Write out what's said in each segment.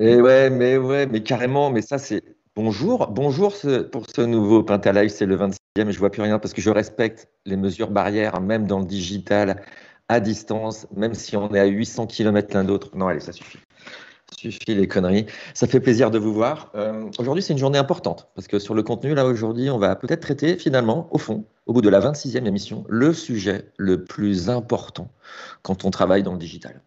Et ouais, mais ouais, mais carrément, mais ça c'est bonjour, bonjour pour ce nouveau Pentalive, c'est le 26e, je vois plus rien parce que je respecte les mesures barrières, même dans le digital, à distance, même si on est à 800 km l'un d'autre. Non, allez, ça suffit. Suffit les conneries. Ça fait plaisir de vous voir. Euh, aujourd'hui, c'est une journée importante parce que sur le contenu, là, aujourd'hui, on va peut-être traiter finalement, au fond, au bout de la 26e émission, le sujet le plus important quand on travaille dans le digital.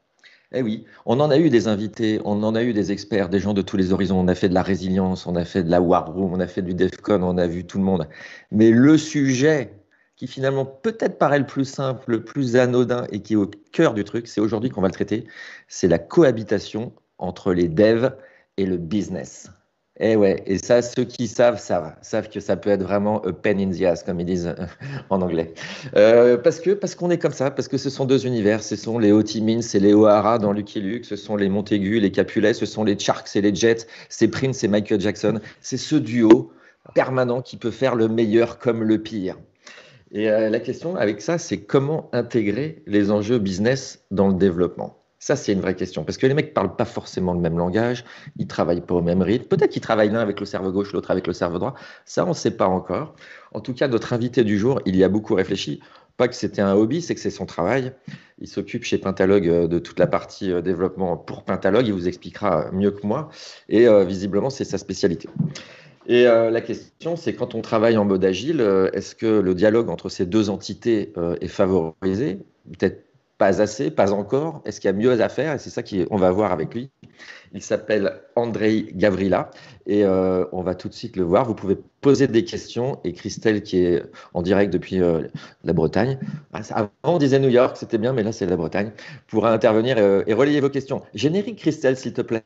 Eh oui, on en a eu des invités, on en a eu des experts, des gens de tous les horizons. On a fait de la résilience, on a fait de la war room, on a fait du DEFCON, on a vu tout le monde. Mais le sujet qui finalement peut-être paraît le plus simple, le plus anodin et qui est au cœur du truc, c'est aujourd'hui qu'on va le traiter, c'est la cohabitation entre les devs et le business. Et eh ouais, et ça, ceux qui savent, savent, savent que ça peut être vraiment a pen in the ass, comme ils disent euh, en anglais. Euh, parce que parce qu'on est comme ça, parce que ce sont deux univers, ce sont les Hotimins et les O'Hara dans Lucky Luke, ce sont les Montaigu, les Capulet, ce sont les Sharks et les Jets, c'est Prince et Michael Jackson. C'est ce duo permanent qui peut faire le meilleur comme le pire. Et euh, la question avec ça, c'est comment intégrer les enjeux business dans le développement? Ça, c'est une vraie question. Parce que les mecs ne parlent pas forcément le même langage, ils ne travaillent pas au même rythme. Peut-être qu'ils travaillent l'un avec le cerveau gauche, l'autre avec le cerveau droit. Ça, on ne sait pas encore. En tout cas, notre invité du jour, il y a beaucoup réfléchi. Pas que c'était un hobby, c'est que c'est son travail. Il s'occupe chez Pentalogue euh, de toute la partie euh, développement pour Pentalogue. Il vous expliquera mieux que moi. Et euh, visiblement, c'est sa spécialité. Et la question, c'est quand on travaille en mode agile, est-ce que le dialogue entre ces deux entités est favorisé? Peut-être pas assez, pas encore. Est-ce qu'il y a mieux à faire? Et c'est ça qu'on va voir avec lui. Il s'appelle Andrei Gavrila et euh, on va tout de suite le voir. Vous pouvez poser des questions et Christelle, qui est en direct depuis euh, la Bretagne, ah, avant on disait New York, c'était bien, mais là c'est la Bretagne, pourra intervenir euh, et relayer vos questions. Générique Christelle, s'il te plaît.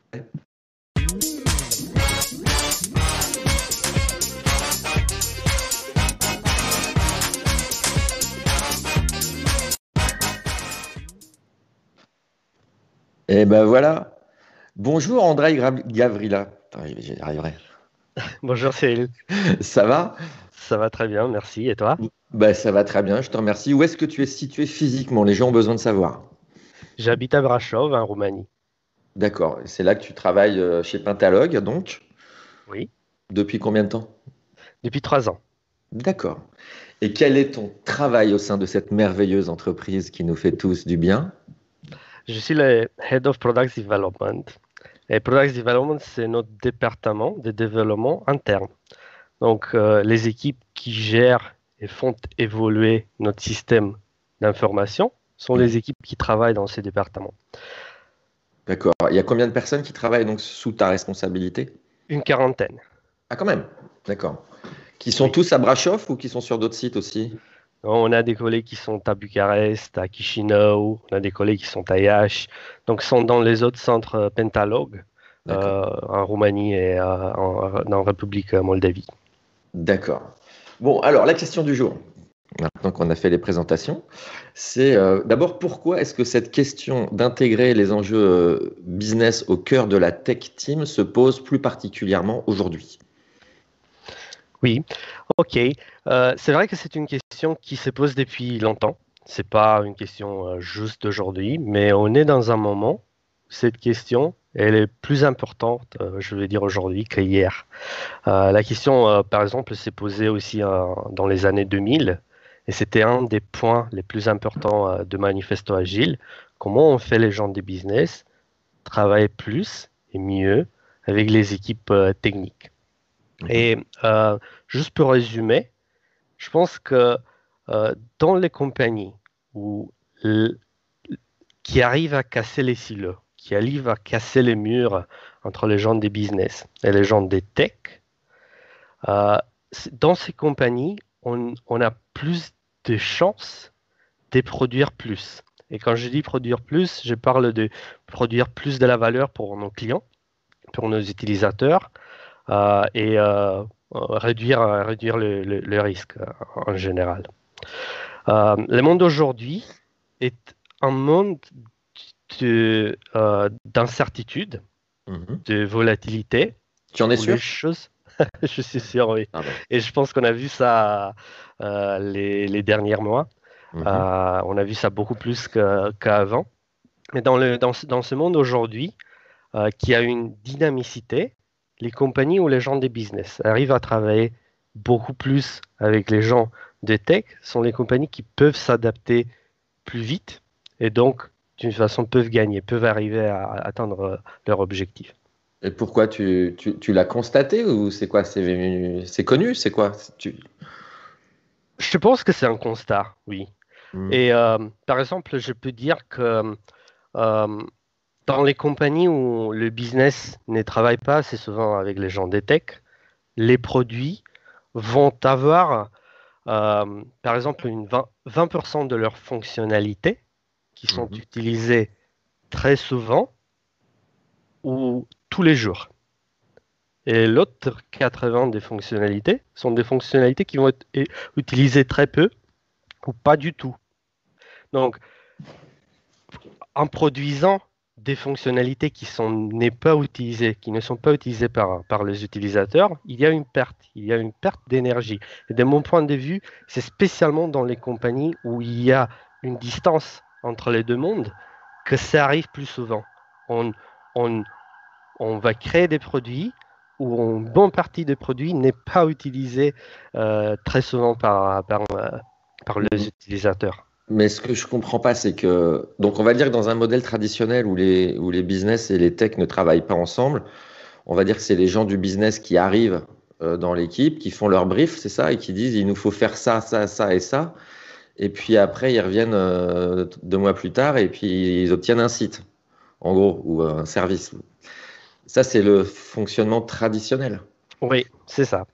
Et ben voilà. Bonjour André Gavrila. J'y arriverai. Bonjour Cyril. Ça va? Ça va très bien, merci. Et toi? Ben, Ça va très bien, je te remercie. Où est-ce que tu es situé physiquement? Les gens ont besoin de savoir. J'habite à Brasov, en Roumanie. D'accord. C'est là que tu travailles euh, chez Pentalogue, donc? Oui. Depuis combien de temps? Depuis trois ans. D'accord. Et quel est ton travail au sein de cette merveilleuse entreprise qui nous fait tous du bien? Je suis le Head of Product Development. Et Product Development, c'est notre département de développement interne. Donc, euh, les équipes qui gèrent et font évoluer notre système d'information sont les équipes qui travaillent dans ces départements. D'accord. Il y a combien de personnes qui travaillent donc sous ta responsabilité? Une quarantaine. Ah, quand même. D'accord. Qui sont tous à Brasov ou qui sont sur d'autres sites aussi? On a des collègues qui sont à Bucarest, à Chisinau, on a des collègues qui sont à Iași, donc sont dans les autres centres euh, pentalogues euh, en Roumanie et euh, en, en, République Moldavie. D'accord. Bon, alors la question du jour, maintenant qu'on a fait les présentations, c'est d'abord pourquoi est-ce que cette question d'intégrer les enjeux business au cœur de la tech team se pose plus particulièrement aujourd'hui? Oui, ok. Euh, c'est vrai que c'est une question qui se pose depuis longtemps. C'est pas une question euh, juste d'aujourd'hui, mais on est dans un moment où cette question elle est plus importante, euh, je vais dire aujourd'hui, qu'hier. la question, par exemple, s'est posée aussi dans les années 2000, et c'était un des points les plus importants de Manifesto Agile. Comment on fait les gens des business travailler plus et mieux avec les équipes techniques et euh, juste pour résumer, je pense que euh, dans les compagnies où, qui arrivent à casser les silos, qui arrivent à casser les murs entre les gens des business et les gens des tech, euh, dans ces compagnies, on, on, a plus de chances de produire plus. Et quand je dis produire plus, je parle de produire plus de la valeur pour nos clients, pour nos utilisateurs, et euh, réduire, réduire le, le, risque euh, en général. le monde d'aujourd'hui est un monde d'incertitude, mhm. de volatilité. Tu en es sûr? choses... Je suis sûr, oui. Ah et je pense qu'on a vu ça les, les, derniers mois. Mhm. on a vu ça beaucoup plus qu'avant. Mais dans, le, dans, dans, ce monde aujourd'hui, qui a une dynamicité, les compagnies ou les gens des business arrivent à travailler beaucoup plus avec les gens des tech sont les compagnies qui peuvent s'adapter plus vite et donc d'une façon peuvent gagner, peuvent arriver à atteindre leur objectif. Et pourquoi tu, tu, l'as constaté ou c'est quoi? C'est connu? C'est quoi? Tu... Je pense que c'est un constat, oui. Hmm. Et euh, par exemple, je peux dire que euh, dans les compagnies où le business ne travaille pas c'est souvent avec les gens des tech, les produits vont avoir, euh, par exemple, une 20%, de leurs fonctionnalités qui sont mhm. utilisées très souvent ou tous les jours. Et l'autre 80 des fonctionnalités sont des fonctionnalités qui vont être utilisées très peu ou pas du tout. Donc, en produisant des fonctionnalités qui n'est pas utilisées, qui ne sont pas utilisées par, les utilisateurs, il y a une perte, il y a une perte d'énergie. Et de mon point de vue, c'est spécialement dans les compagnies où il y a une distance entre les deux mondes que ça arrive plus souvent. On, va créer des produits où une bonne partie des produits n'est pas utilisée euh, très souvent par, les utilisateurs. Mais ce que je comprends pas, c'est que, donc on va dire que dans un modèle traditionnel où les, où les business et les tech ne travaillent pas ensemble, on va dire que c'est les gens du business qui arrivent euh, dans l'équipe, qui font leur brief, c'est ça, et qui disent il nous faut faire ça, ça, ça et ça. Et puis après, ils reviennent euh, deux mois plus tard et puis ils obtiennent un site, en gros, ou un service. Ça, c'est le fonctionnement traditionnel. Oui, c'est ça.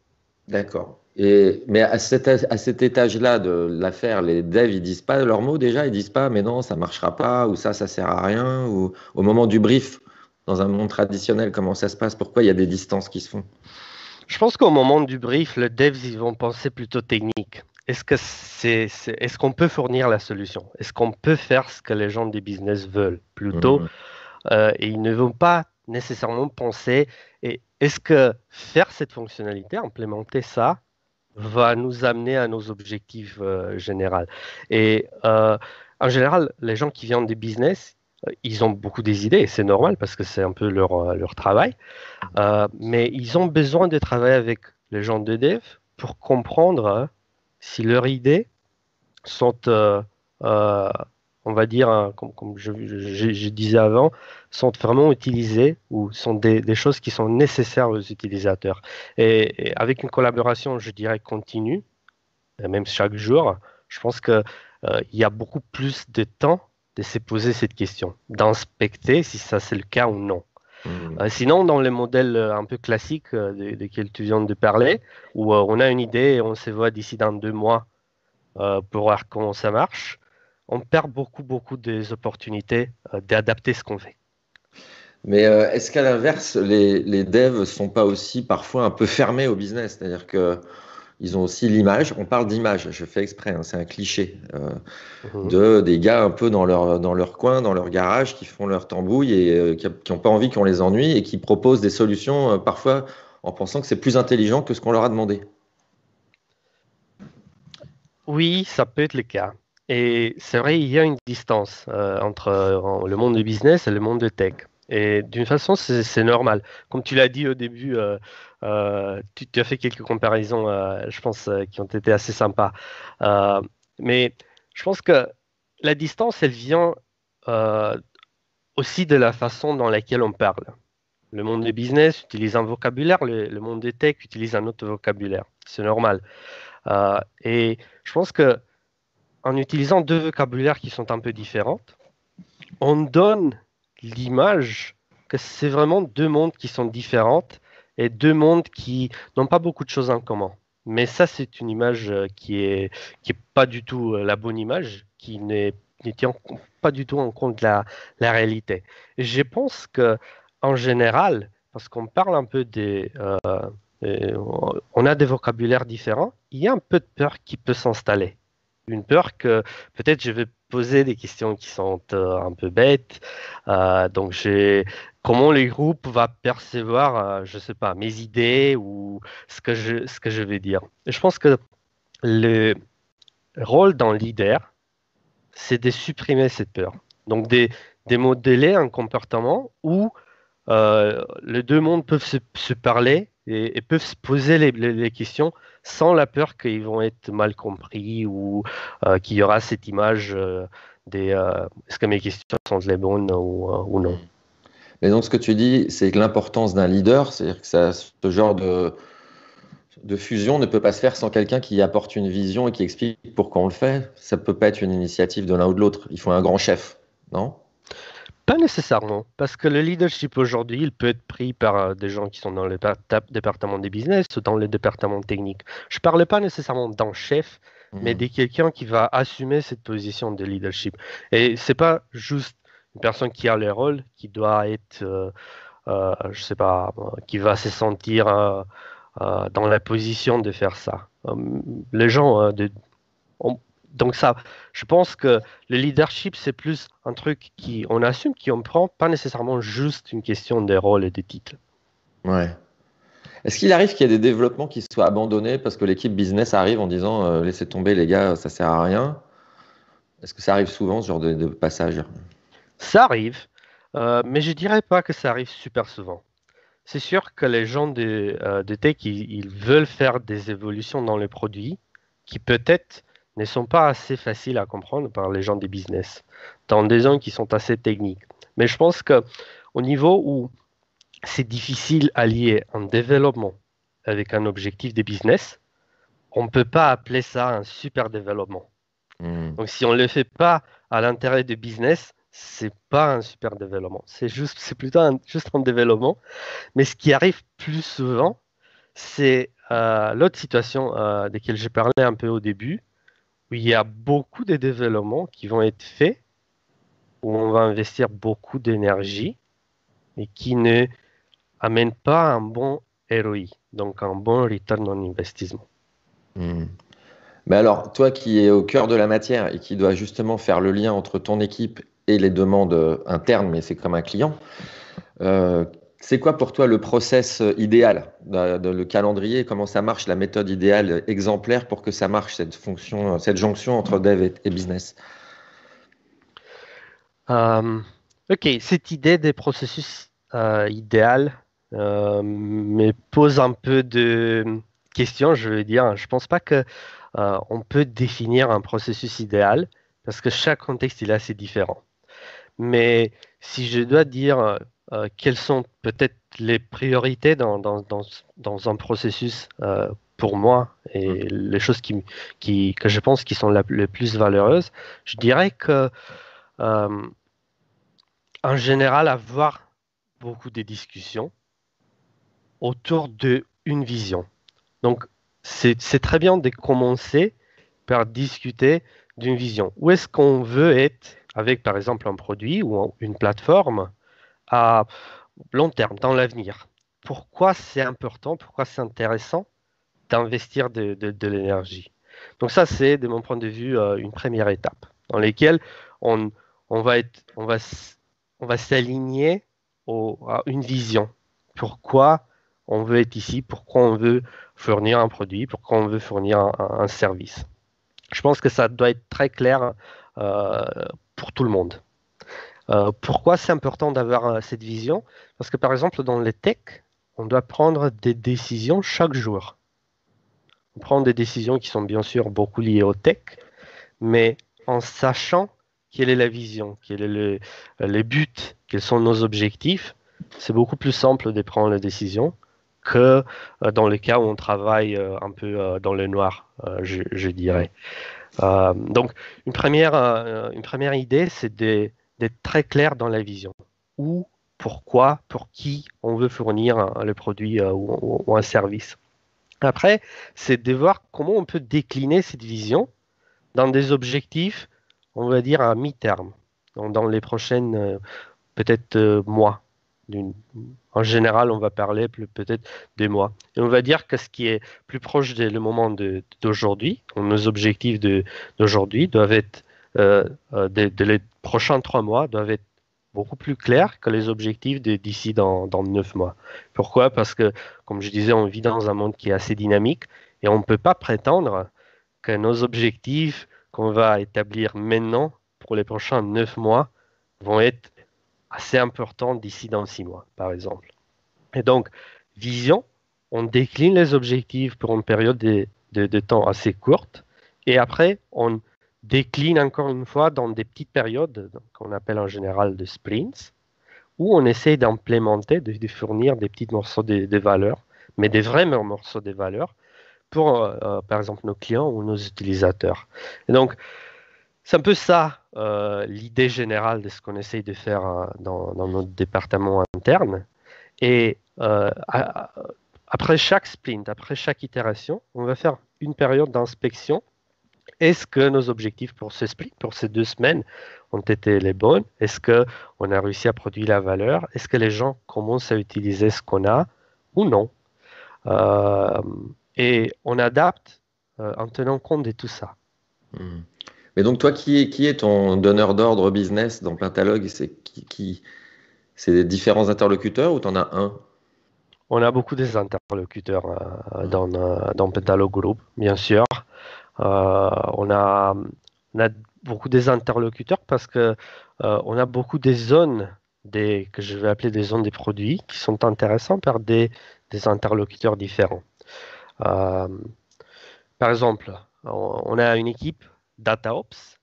D'accord. Mais à cet, à cet étage-là de l'affaire, les devs, ils disent pas leurs mots déjà, ils disent pas, mais non, ça marchera pas, ou ça, ça sert à rien, ou au moment du brief, dans un monde traditionnel, comment ça se passe, pourquoi il y a des distances qui se font? Je pense qu'au moment du brief, les devs, ils vont penser plutôt technique. Est-ce que c'est, est, qu'on peut fournir la solution? Est-ce qu'on peut faire ce que les gens des business veulent? Plutôt mmh. euh, Et ils ne vont pas nécessairement penser, et est-ce que faire cette fonctionnalité, implémenter ça, va nous amener à nos objectifs euh, généraux? Et euh, en général, les gens qui viennent des business, euh, ils ont beaucoup des idées, c'est normal parce que c'est un peu leur, leur travail, mais ils ont besoin de travailler avec les gens de dev pour comprendre si leurs idées sont on va dire, hein, comme, je, disais avant, sont vraiment utilisées ou sont des, choses qui sont nécessaires aux utilisateurs. Et, avec une collaboration, je dirais, continue, même chaque jour, je pense qu'il euh, y a beaucoup plus de temps de se poser cette question, d'inspecter si ça c'est le cas ou non. Mmh. Euh, sinon, dans les modèles euh, un peu classiques desquels tu viens de parler, où on a une idée et on se voit d'ici dans deux mois pour voir comment ça marche, on perd beaucoup, beaucoup des opportunités euh, d'adapter ce qu'on fait. Mais euh, est-ce qu'à l'inverse, les, les, devs sont pas aussi parfois un peu fermés au business? C'est-à-dire que ils ont aussi l'image. On parle d'image, je fais exprès, hein, c'est un cliché euh, mhm. de des gars un peu dans leur dans leur coin, dans leur garage, qui font leur tambouille et qui n'ont pas envie qu'on les ennuie et qui proposent des solutions parfois en pensant que c'est plus intelligent que ce qu'on leur a demandé. Oui, ça peut être le cas. Et c'est vrai, il y a une distance euh, entre euh, le monde du business et le monde de tech. Et d'une façon, c'est normal. Comme tu l'as dit au début, euh, tu, as fait quelques comparaisons, je pense, qui ont été assez sympas. mais je pense que la distance, elle vient aussi de la façon dans laquelle on parle. Le monde du business utilise un vocabulaire, le, le monde des tech utilise un autre vocabulaire. C'est normal. et je pense que en utilisant deux vocabulaires qui sont un peu différents, on donne l'image que c'est vraiment deux mondes qui sont différents et deux mondes qui n'ont pas beaucoup de choses en commun. Mais ça, c'est une image euh, qui est, qui est pas du tout euh, la bonne image, qui n'est ne tient pas du tout en compte la, la réalité. Je pense que en général, parce qu'on parle un peu des, euh, on a des vocabulaires différents, il y a un peu de peur qui peut s'installer une peur que peut-être je vais poser des questions qui sont euh, un peu bêtes. Euh, donc, comment les groupes vont percevoir, euh, je sais pas, mes idées ou ce que je, ce que je vais dire. je pense que le rôle d'un leader, c'est de supprimer cette peur. Donc, de, de modeler un comportement où les deux mondes peuvent se, parler et, peuvent se poser les, questions sans la peur qu'ils vont être mal compris ou qu'il y aura cette image des est-ce que mes questions sont les bonnes ou, non. Mais donc ce que tu dis, c'est que l'importance d'un leader, c'est-à-dire que ce genre de fusion ne peut pas se faire sans quelqu'un qui apporte une vision et qui explique pourquoi on le fait. Ça ne peut pas être une initiative de l'un ou de l'autre. Il faut un grand chef, non? Pas nécessairement, parce que le leadership aujourd'hui, il peut être pris par euh, des gens qui sont dans le département des business ou dans le département technique. Je ne parle pas nécessairement d'un chef, mais mhm. de quelqu'un qui va assumer cette position de leadership. Et c'est pas juste une personne qui a le rôle, qui doit être, euh, euh, je sais pas, qui va se sentir euh, dans la position de faire ça. Euh, les gens, euh, de, donc ça, je pense que le leadership, c'est plus un truc qui on assume, qui on prend, pas nécessairement juste une question des rôles et des titres. Ouais. Est-ce qu'il arrive qu'il y ait des développements qui soient abandonnés parce que l'équipe business arrive en disant laissez tomber les gars, ça sert à rien? Est-ce que ça arrive souvent ce genre de, de passage? Ça arrive, mais je dirais pas que ça arrive super souvent c'est sûr que les gens de, euh, tech, ils, veulent faire des évolutions dans les produits qui peut-être ne sont pas assez faciles à comprendre par les gens des business, dans des gens qui sont assez techniques. Mais je pense qu'au niveau où c'est difficile à lier un développement avec un objectif de business, on ne peut pas appeler ça un super développement. Hmm. Donc si on ne le fait pas à l'intérêt du business, c'est pas un super développement. C'est juste, c'est plutôt un, juste un développement. Mais ce qui arrive plus souvent, c'est euh, l'autre situation euh, desquelles j'ai parlé un peu au début, où il y a beaucoup de développements qui vont être faits, où on va investir beaucoup d'énergie, mais qui ne amènent pas un bon ROI, donc un bon return on investissement. Hmm. Mais alors, toi qui es au cœur de la matière et qui dois justement faire le lien entre ton équipe et les demandes internes, mais c'est comme un client. Euh, c'est quoi pour toi le process idéal, le calendrier, comment ça marche, la méthode idéale exemplaire pour que ça marche, cette fonction, cette jonction entre dev et, business? Euh, Ok, cette idée des processus euh, idéal me pose un peu de questions, je veux dire. Je ne pense pas qu'on on peut définir un processus idéal parce que chaque contexte est assez différent. Mais si je dois dire euh, euh, quelles sont peut-être les priorités dans, dans, dans, un processus euh, pour moi et mmh. les choses qui, qui, que je pense qui sont les plus valeureuses, je dirais que en général, avoir beaucoup de discussions autour d'une vision. Donc, c'est très bien de commencer par discuter d'une vision. Où est-ce qu'on veut être avec par exemple un produit ou une plateforme? À long terme, dans l'avenir. Pourquoi c'est important, pourquoi c'est intéressant d'investir de, l'énergie? Donc ça, c'est de mon point de vue euh, une première étape dans laquelle on, va s'aligner à une vision. Pourquoi on veut être ici, pourquoi on veut fournir un produit, pourquoi on veut fournir un, service? Je pense que ça doit être très clair euh, pour tout le monde. Euh, pourquoi c'est important d'avoir euh, cette vision? Parce que par exemple, dans les tech, on doit prendre des décisions chaque jour. On prend des décisions qui sont bien sûr beaucoup liées au tech, mais en sachant quelle est la vision, quels sont le, les buts, quels sont nos objectifs, c'est beaucoup plus simple de prendre les décisions que euh, dans les cas où on travaille un peu dans le noir, je, dirais. Euh, donc, une première, euh, une première idée, c'est d'être très clair dans la vision. Où, pourquoi, pour qui on veut fournir le produit euh, ou, un service. Après, c'est de voir comment on peut décliner cette vision dans des objectifs, on va dire, à mi-terme, dans, les prochaines, peut-être, mois en général, on va parler peut-être des mois. Et on va dire que ce qui est plus proche du moment d'aujourd'hui, nos objectifs d'aujourd'hui doivent être, euh, euh les prochains trois mois doivent être beaucoup plus clairs que les objectifs d'ici dans, neuf mois. Pourquoi? Parce que, comme je disais, on vit dans un monde qui est assez dynamique et on ne peut pas prétendre que nos objectifs qu'on va établir maintenant pour les prochains neuf mois vont être assez important d'ici dans six mois, par exemple. Et donc, vision, on décline les objectifs pour une période de, temps assez courte et après, on décline encore une fois dans des petites périodes qu'on appelle en général de sprints où on essaie d'implémenter, de, fournir des petits morceaux de, valeurs, mais des vrais morceaux de valeurs pour, euh, euh, par exemple, nos clients ou nos utilisateurs. Et donc, c'est un peu ça euh, l'idée générale de ce qu'on essaye de faire dans, notre département interne. Et après chaque sprint, après chaque itération, on va faire une période d'inspection. Est-ce que nos objectifs pour ce sprint, pour ces deux semaines, ont été les bonnes Est-ce qu'on a réussi à produire la valeur? Est-ce que les gens commencent à utiliser ce qu'on a ou non? Euh, Et on adapte euh, en tenant compte de tout ça. Hmm. Mais donc toi, qui est, qui est ton donneur d'ordre business dans Pentalogue C'est qui, qui c'est différents interlocuteurs ou tu en as un? On a beaucoup des interlocuteurs euh, dans, dans Pentalogue Group, bien sûr. On, a, on a beaucoup des interlocuteurs parce que euh, on a beaucoup des zones que je vais appeler des zones des produits qui sont intéressants par des, des interlocuteurs différents. Euh, par exemple, on a une équipe DataOps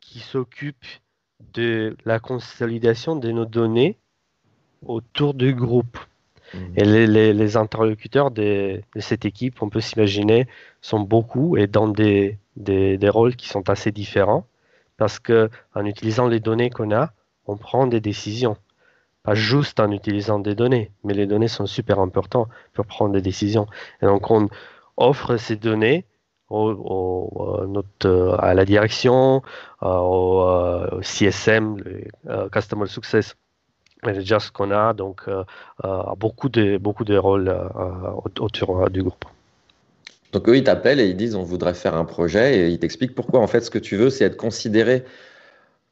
qui s'occupe de la consolidation de nos données autour du groupe. Et les, interlocuteurs de, cette équipe, on peut s'imaginer, sont beaucoup et dans des, des, des, rôles qui sont assez différents parce qu'en utilisant les données qu'on a, on prend des décisions. Pas juste en utilisant des données, mais les données sont super importantes pour prendre des décisions. Et donc on offre ces données au, notre, à la direction, euh, au, euh, CSM, le euh, Customer Success Manager qu'on a, donc beaucoup, de, beaucoup de rôles autour du groupe. Donc eux, ils t'appellent et ils disent on voudrait faire un projet et ils t'expliquent pourquoi en fait ce que tu veux, c'est être considéré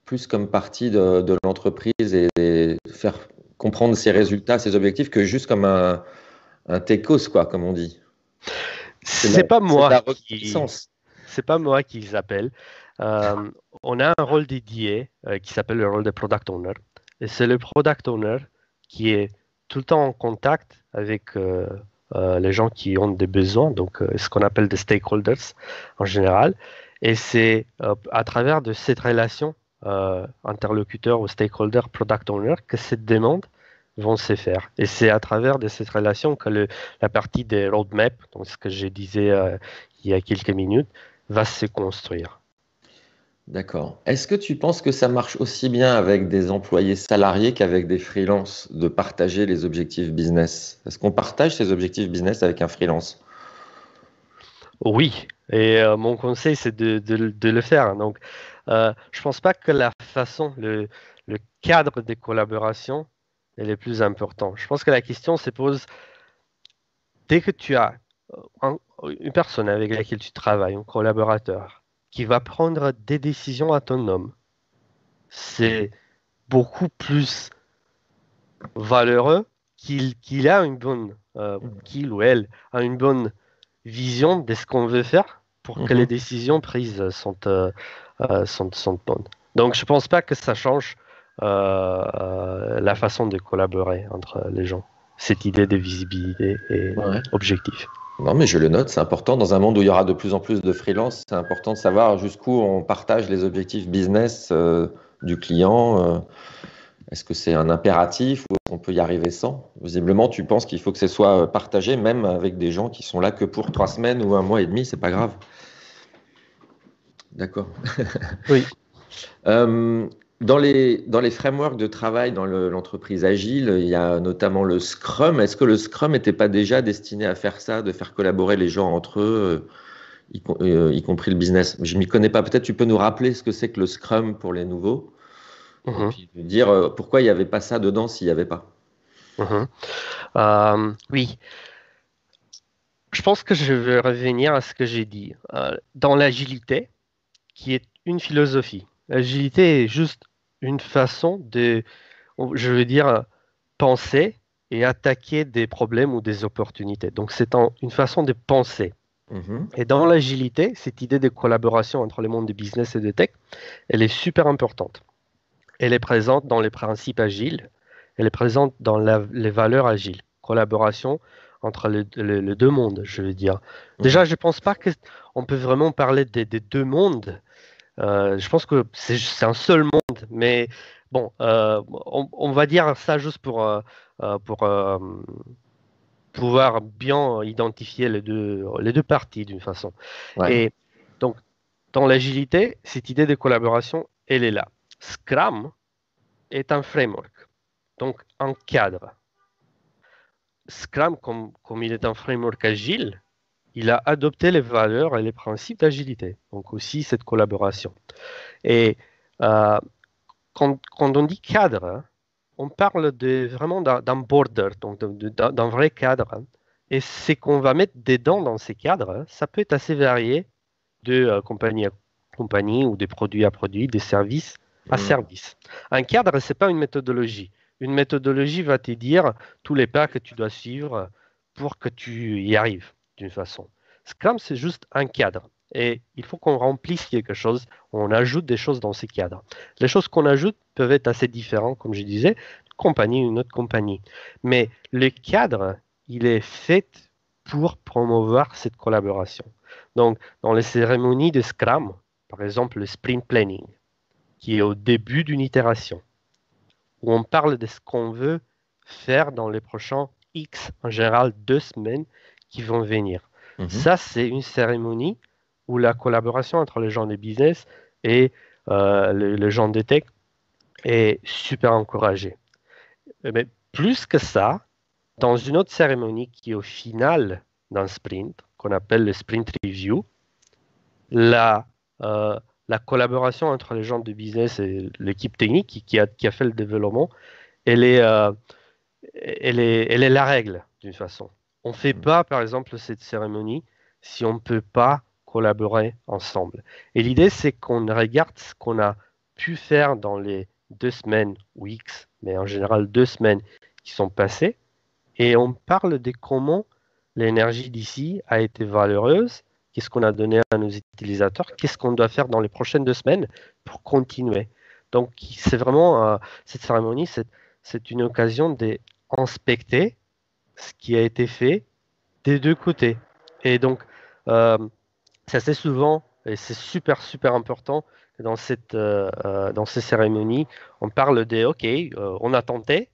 plus comme partie de, l'entreprise et, faire comprendre ses résultats, ses objectifs que juste comme un, un techos, quoi, comme on dit. C'est pas moi. C'est pas moi qui les appelle. Euh, on a un rôle dédié euh, qui s'appelle le rôle de product owner. Et c'est le product owner qui est tout le temps en contact avec euh, euh, les gens qui ont des besoins, donc euh, ce qu'on appelle des stakeholders en général. Et c'est à travers de cette relation interlocuteur ou stakeholder, product owner, que cette demande vont se faire. Et c'est à travers de cette relation que la partie des roadmaps, donc ce que je disais il y a quelques minutes, va se construire. D'accord. Est-ce que tu penses que ça marche aussi bien avec des employés salariés qu'avec des freelances de partager les objectifs business? Est-ce qu'on partage ces objectifs business avec un freelance? Oui, et euh, mon conseil c'est de, le faire. Donc, euh, je ne pense pas que la façon, le, cadre des collaborations est le plus important. Je pense que la question se pose dès que tu as euh, une personne avec laquelle tu travailles, un collaborateur, qui va prendre des décisions autonomes. C'est beaucoup plus valeureux qu'il a une bonne, euh, qu'il ou elle a une bonne vision de ce qu'on veut faire pour que les mhm. décisions prises sont, euh, euh, sont, sont, bonnes. Donc je ne pense pas que ça change la façon de collaborer entre les gens, cette idée de visibilité et objectif. Non, mais je le note, c'est important. Dans un monde où il y aura de plus en plus de freelance, c'est important de savoir jusqu'où on partage les objectifs business euh, du client. Euh. est-ce que c'est un impératif ou est-ce qu'on peut y arriver sans? Visiblement, tu penses qu'il faut que ce soit partagé, même avec des gens qui sont là que pour trois semaines ou un mois et demi, c'est pas grave. D'accord. Oui. Euh, dans les, dans les frameworks de travail dans l'entreprise agile, il y a notamment le Scrum. Est-ce que le Scrum n'était pas déjà destiné à faire ça, de faire collaborer les gens entre eux, euh, y, y compris le business? Je ne m'y connais pas. Peut-être tu peux nous rappeler ce que c'est que le Scrum pour les nouveaux? Mhm. Et puis dire euh, pourquoi il n'y avait pas ça dedans s'il n'y avait pas. Mhm. Euh, oui. Je pense que je vais revenir à ce que j'ai dit. dans l'agilité, qui est une philosophie, l'agilité est juste une façon de, je veux dire, penser et attaquer des problèmes ou des opportunités. Donc c'est une façon de penser. Mhm. Et dans l'agilité, cette idée de collaboration entre le monde du business et de tech, elle est super importante. elle est présente dans les principes agiles, elle est présente dans les valeurs agiles, collaboration entre les, deux mondes, je veux dire. Mhm. Déjà, je ne pense pas qu'on peut vraiment parler des, deux mondes. Euh, je pense que c'est un seul monde, mais bon, euh, on, va dire ça juste pour, euh, pour pouvoir bien identifier les deux, les deux parties d'une façon. Et donc, dans l'agilité, cette idée de collaboration, elle est là. Scrum est un framework, donc un cadre. Scrum, comme, comme il est un framework agile, il a adopté les valeurs et les principes d'agilité, donc aussi cette collaboration. Et euh, quand, quand, on dit cadre, on parle de, vraiment d'un border, donc d'un vrai cadre. Et ce qu'on va mettre dedans dans ces cadres, ça peut être assez varié de euh, compagnie à compagnie ou des produits à produits, des services à mmh. services. Un cadre, ce n'est pas une méthodologie. Une méthodologie va te dire tous les pas que tu dois suivre pour que tu y arrives façon. Scrum, c'est juste un cadre. Et il faut qu'on remplisse quelque chose, on ajoute des choses dans ces cadres. Les choses qu'on ajoute peuvent être assez différentes, comme je disais, compagnie une autre compagnie. Mais le cadre, il est fait pour promouvoir cette collaboration. Donc, dans les cérémonies de Scrum, par exemple le sprint planning, qui est au début d'une itération, où on parle de ce qu'on veut faire dans les prochains X, en général deux semaines qui vont venir. Mhm. Ça, c'est une cérémonie où la collaboration entre les gens de business et euh, les, gens de tech est super encouragée. Mais plus que ça, dans une autre cérémonie qui est au final d'un sprint, qu'on appelle le sprint review, la, euh, la collaboration entre les gens de business et l'équipe technique qui, a, qui, a, fait le développement, elle est, euh, elle est, elle est la règle d'une façon. On ne fait mm. pas, par exemple, cette cérémonie si on ne peut pas collaborer ensemble. Et l'idée, c'est qu'on regarde ce qu'on a pu faire dans les deux semaines, weeks, mais en général deux semaines qui sont passées, et on parle de comment l'énergie d'ici a été valeureuse, qu'est-ce qu'on a donné à nos utilisateurs, qu'est-ce qu'on doit faire dans les prochaines deux semaines pour continuer. Donc, c'est vraiment, euh, cette cérémonie, c'est une occasion d'inspecter ce qui a été fait des deux côtés. Et donc, euh, c'est assez souvent, et c'est super, super important, dans, cette, euh, euh, dans ces cérémonies, on parle des OK, on a tenté,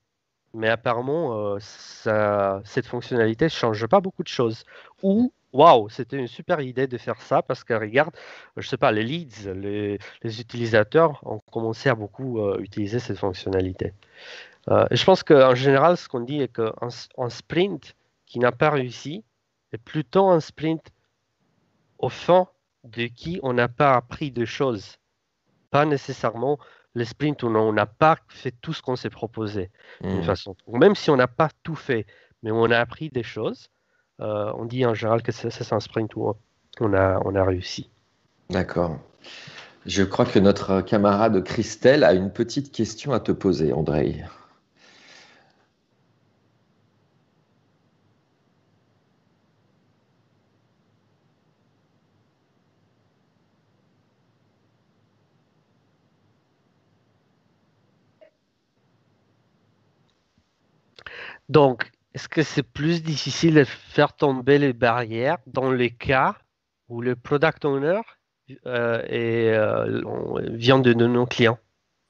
mais apparemment, cette fonctionnalité ne change pas beaucoup de choses. Ou, waouh, c'était une super idée de faire ça parce que, regarde, je sais pas, les leads, les, les utilisateurs ont commencé à beaucoup utiliser cette fonctionnalité. Je pense qu'en général, ce qu'on dit est qu'un sprint qui n'a pas réussi est plutôt un sprint au fond de qui on n'a pas appris de choses. Pas nécessairement les sprints où on n'a pas fait tout ce qu'on s'est proposé. Hmm. façon. Même si on n'a pas tout fait, mais on a appris des choses, euh, on dit en général que c'est un sprint où on a, on a réussi. D'accord. Je crois que notre camarade Christelle a une petite question à te poser, André. Donc, est-ce que c'est plus difficile de faire tomber les barrières dans les cas où le product owner euh, euh, vient de, nos clients?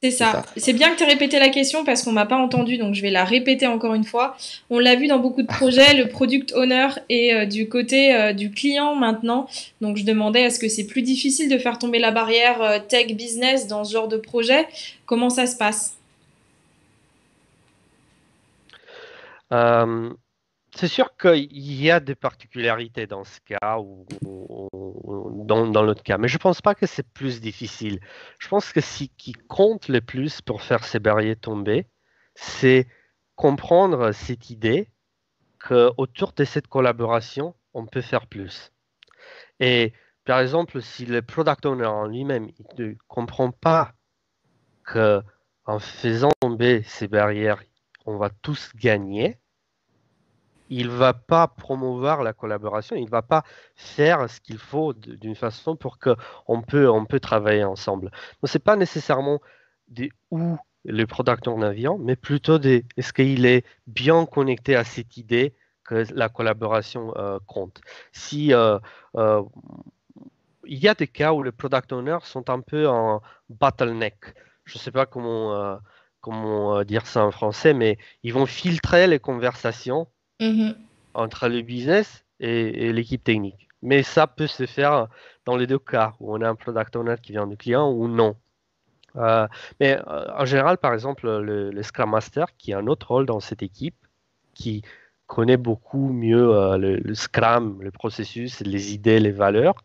C'est ça. C'est bien que tu aies répété la question parce qu'on m'a pas entendu, donc je vais la répéter encore une fois. On l'a vu dans beaucoup de projets, le product owner est euh, du côté du client maintenant. Donc je demandais est-ce que c'est plus difficile de faire tomber la barrière tech business dans ce genre de projet? Comment ça se passe? Euh, c'est sûr qu'il y a des particularités dans ce cas ou, dans, dans l'autre cas, mais je ne pense pas que c'est plus difficile. Je pense que ce qui compte le plus pour faire ces barrières tomber, c'est comprendre cette idée qu'autour de cette collaboration, on peut faire plus. Et par exemple, si le product owner en lui-même ne comprend pas qu'en faisant tomber ces barrières, on va tous gagner, il va pas promouvoir la collaboration, il va pas faire ce qu'il faut d'une façon pour qu'on peut, on peut travailler ensemble. Ce n'est pas nécessairement des où le product owner vient, mais plutôt de est-ce qu'il est bien connecté à cette idée que la collaboration euh, compte. Si euh, euh, il y a des cas où les product owners sont un peu en bottleneck, je sais pas comment, comment dire ça en français, mais ils vont filtrer les conversations mm-hmm. entre le business et, l'équipe technique. Mais ça peut se faire dans les deux cas, où on a un product owner qui vient du client ou non. mais en général, par exemple, le, le, Scrum Master, qui a un autre rôle dans cette équipe, qui connaît beaucoup mieux euh, le, Scrum, le processus, les idées, les valeurs,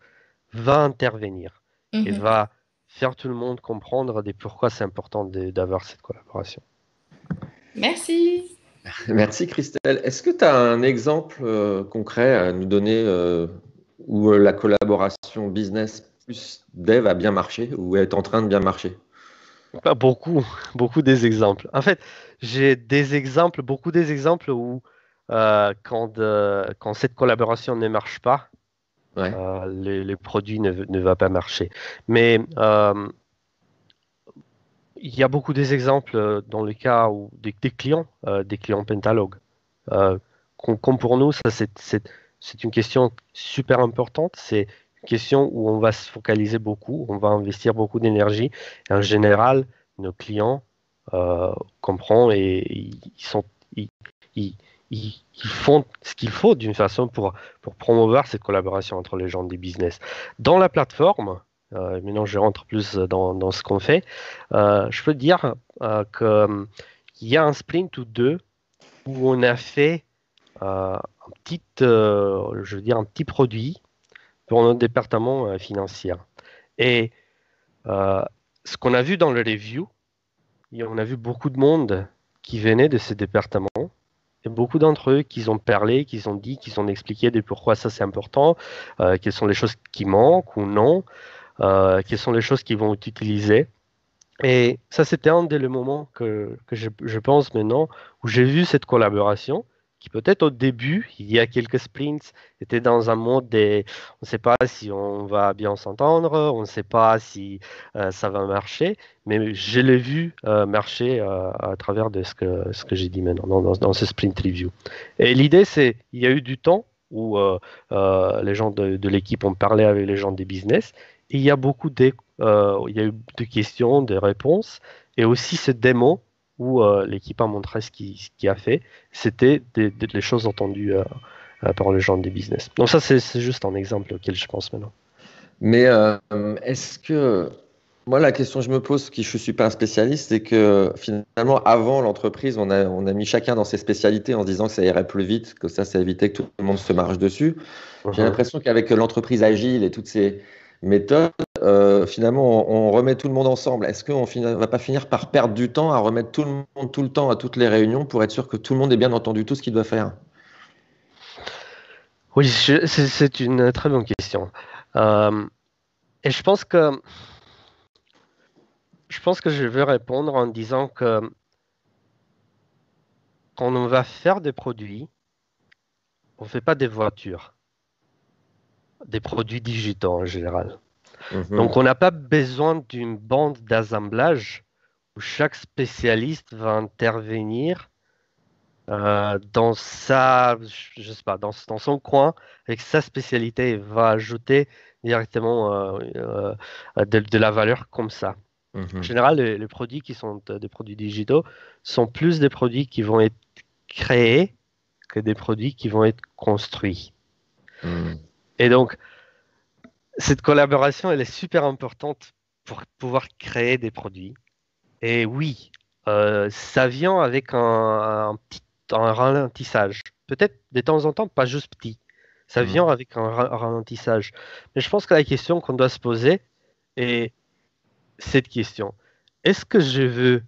va intervenir et mhm. va faire tout le monde comprendre des pourquoi c'est important d'avoir cette collaboration. Merci. Merci Christelle. Est-ce que tu as un exemple euh, concret à nous donner euh, où la collaboration business plus dev a bien marché ou est en train de bien marcher? Pas beaucoup, beaucoup des exemples. En fait, j'ai des exemples, beaucoup des exemples où euh, quand, euh, quand cette collaboration ne marche pas, euh, les, produits ne, ne vont pas marcher. Mais il y a beaucoup d'exemples dans le cas où des, clients, des clients Pentalog. comme pour nous, ça c'est une question super importante. C'est une question où on va se focaliser beaucoup, on va investir beaucoup d'énergie. En général, nos clients comprennent et ils sont ils, font ce qu'il faut d'une façon pour, pour promouvoir cette collaboration entre les gens du business. Dans la plateforme, euh, maintenant je rentre plus dans, dans ce qu'on fait, euh, je peux dire euh, qu'il y a un sprint ou deux où on a fait un petit, je veux dire, un petit produit pour notre département financier. Et ce qu'on a vu dans le review, on a vu beaucoup de monde qui venait de ces départements beaucoup d'entre eux qui ont parlé, qui ont dit, qui ont expliqué de pourquoi ça c'est important, euh, quelles sont les choses qui manquent ou non, euh, quelles sont les choses qui vont être utilisées. Et ça, c'était un des moments que, que je, je, pense maintenant où j'ai vu cette collaboration qui peut-être au début, il y a quelques sprints, était dans un mode des, on ne sait pas si on va bien s'entendre, on ne sait pas si euh, ça va marcher, mais je l'ai vu euh, marcher euh, à travers de ce que, j'ai dit maintenant dans, ce sprint review. Et l'idée, c'est, il y a eu du temps où les gens de, l'équipe ont parlé avec les gens des business, et il y a beaucoup de, il y a eu de questions, de réponses, et aussi ce démo où euh, l'équipe a montré ce qu'il a fait. C'était des, les choses entendues euh, euh, par les gens des business. Donc ça, c'est juste un exemple auquel je pense maintenant. Mais est-ce que moi, la question que je me pose, qui je ne suis pas un spécialiste, c'est que finalement, avant l'entreprise, on a, on a mis chacun dans ses spécialités en se disant que ça irait plus vite, que ça, ça évitait que tout le monde se marche dessus. J'ai uh-huh. l'impression qu'avec l'entreprise agile et toutes ces, méthode, euh, finalement, on, remet tout le monde ensemble. Est-ce qu'on ne va pas finir par perdre du temps à remettre tout le monde tout le temps à toutes les réunions pour être sûr que tout le monde ait bien entendu tout ce qu'il doit faire? Oui, c'est une très bonne question. Euh, et je pense que je pense que je vais répondre en disant que quand on va faire des produits, on ne fait pas des voitures des produits digitaux en général. Mhm. Donc, on n'a pas besoin d'une bande d'assemblage où chaque spécialiste va intervenir euh, dans sa, je sais pas, dans, dans, son coin avec sa spécialité et va ajouter directement euh, euh, de, la valeur comme ça. Mhm. En général, les, produits qui sont des produits digitaux sont plus des produits qui vont être créés que des produits qui vont être construits. Mhm. Et donc, cette collaboration, elle est super importante pour pouvoir créer des produits. Et oui, euh, ça vient avec un, petit un ralentissage. Peut-être de temps en temps, pas juste petit. Ça mmh. vient avec un, ralentissage. Mais je pense que la question qu'on doit se poser est cette question. Est-ce que je veux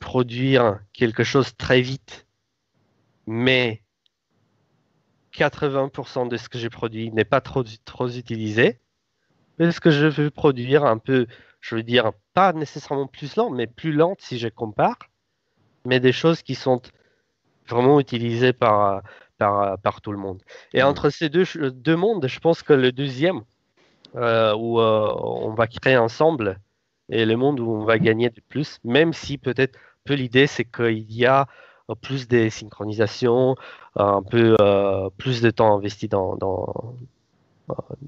produire quelque chose très vite, mais 80% de ce que j'ai produit n'est pas trop, trop utilisé. Est-ce que je veux produire un peu, je veux dire, pas nécessairement plus lent, mais plus lente si je compare, mais des choses qui sont vraiment utilisées par, par, par tout le monde. Et mmh. entre ces deux, deux mondes, je pense que le deuxième, euh, où euh, on va créer ensemble et le monde où on va gagner de plus, même si peut-être peu l'idée c'est qu'il y a plus de synchronisation, un peu plus de temps investi dans, dans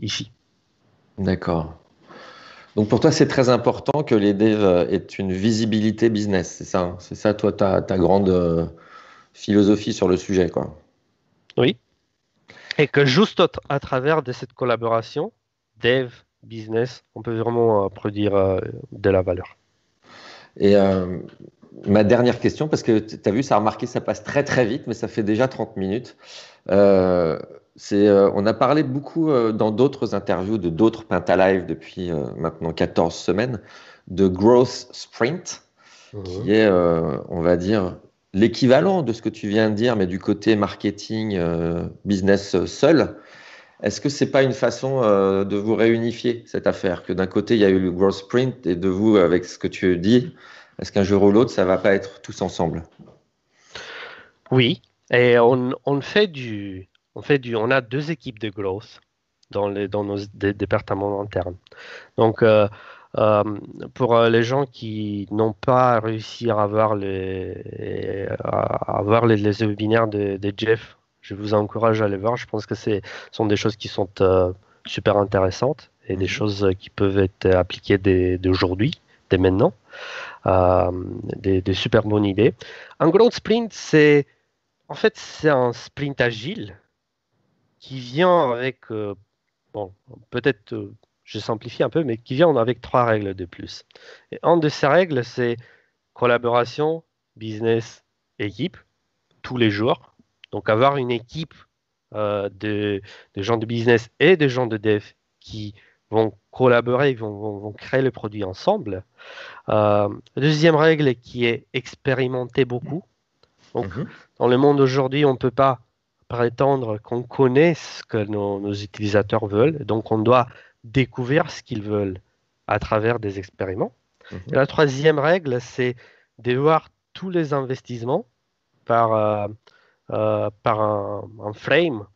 ici. D'accord. Donc pour toi, c'est très important que les devs aient une visibilité business, c'est ça hein? C'est ça, toi, ta, ta grande euh, philosophie sur le sujet, quoi. Oui. Et que juste à travers de cette collaboration, dev, business, on peut vraiment euh, produire euh, de la valeur. Et ma dernière question, parce que tu as vu, ça a remarqué, ça passe très très vite, mais ça fait déjà 30 minutes. Euh, on a parlé beaucoup euh, dans d'autres interviews de d'autres Live depuis euh, maintenant 14 semaines de Growth Sprint, qui mhm. est, on va dire, l'équivalent de ce que tu viens de dire, mais du côté marketing, business seul. Est-ce que c'est pas une façon de vous réunifier cette affaire? Que d'un côté, il y a eu le Growth Sprint et de vous, avec ce que tu dis, est-ce qu'un jour ou l'autre, ça va pas être tous ensemble Oui, et on, on fait du, on, fait du, on a deux équipes de growth dans, les, dans nos départements internes. Donc, euh, euh, pour euh, les gens qui n'ont pas réussi à avoir les, à avoir les, webinaires de, Jeff, je vous encourage à aller voir. Je pense que ce sont des choses qui sont super intéressantes et des mhm. choses qui peuvent être appliquées dès, aujourd'hui, dès maintenant. Des, des, super bonnes idées. Un growth sprint, c'est en fait c'est un sprint agile qui vient avec, euh, bon, peut-être euh, je simplifie un peu, mais qui vient avec trois règles de plus. Et une de ces règles, c'est collaboration, business, équipe, tous les jours. Donc avoir une équipe euh, de, gens de business et de gens de dev qui vont collaborer, vont, vont, créer le produit ensemble. la deuxième règle qui est expérimenter beaucoup. Donc, mhm. dans le monde aujourd'hui, on ne peut pas prétendre qu'on connaît ce que nos, utilisateurs veulent. Donc, on doit découvrir ce qu'ils veulent à travers des expériments. Mhm. la troisième règle, c'est de voir tous les investissements par, euh, euh, par un, frame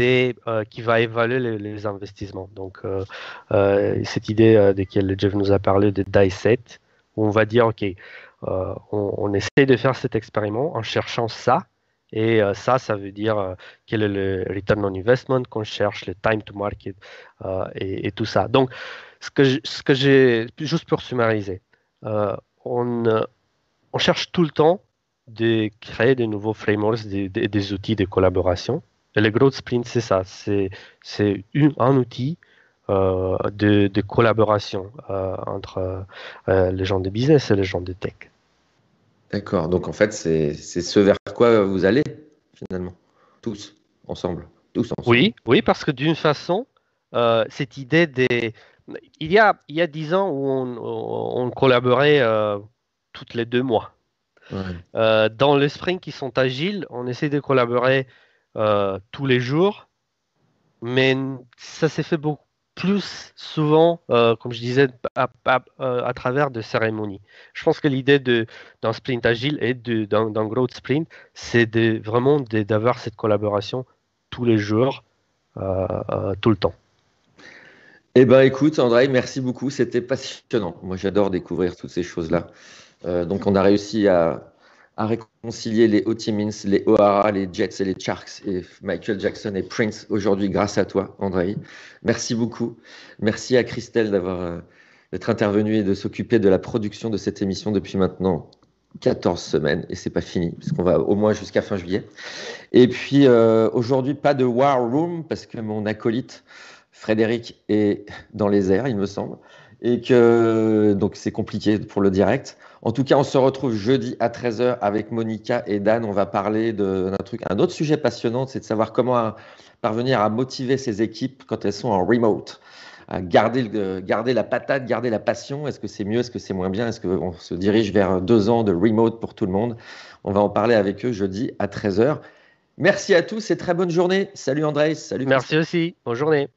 euh, qui va évaluer les, investissements. Donc, cette idée de laquelle Jeff nous a parlé de die set, où on va dire, OK, on, essaie de faire cet expériment en cherchant ça, et euh, ça, ça veut dire euh, quel est le return on investment qu'on cherche, le time to market euh, et, tout ça. Donc, ce que j'ai, juste pour summariser, on, on, cherche tout le temps de créer de nouveaux frameworks, des, outils de collaboration. Et le Growth Sprint, c'est ça, c'est un outil de, de, collaboration entre les gens de business et les gens de tech. D'accord. Donc en fait, c'est ce vers quoi vous allez finalement, tous ensemble, tous ensemble. Oui, oui, parce que d'une façon, euh, cette idée des, il y a il y a dix ans où on, collaborait euh, toutes les deux mois. Euh, dans les sprints qui sont agiles, on essaie de collaborer tous les jours, mais ça s'est fait beaucoup plus souvent, euh, comme je disais, à, euh, travers de cérémonies. Je pense que l'idée d'un sprint agile et d'un growth sprint, c'est vraiment d'avoir cette collaboration tous les jours, euh, tout le temps. Eh bien, écoute, André, merci beaucoup. C'était passionnant. Moi, j'adore découvrir toutes ces choses-là. donc, on a réussi à, à réconcilier les Hotimins, les O'Hara, les Jets et les Sharks et Michael Jackson et Prince aujourd'hui grâce à toi, André. Merci beaucoup. Merci à Christelle d'avoir euh, d'être intervenue et de s'occuper de la production de cette émission depuis maintenant 14 semaines et c'est pas fini puisqu'on va au moins jusqu'à fin juillet. Et puis euh, aujourd'hui pas de War Room parce que mon acolyte Frédéric est dans les airs, il me semble, et que donc c'est compliqué pour le direct. En tout cas, on se retrouve jeudi à 13h avec Monica et Dan. On va parler d'un truc, un autre sujet passionnant, c'est de savoir comment parvenir à motiver ces équipes quand elles sont en remote. À garder, garder la patate, garder la passion. Est-ce que c'est mieux? Est-ce que c'est moins bien? Est-ce qu'on se dirige vers deux ans de remote pour tout le monde? On va en parler avec eux jeudi à 13h. Merci à tous et très bonne journée. Salut André. Salut. Merci aussi. Bonne journée.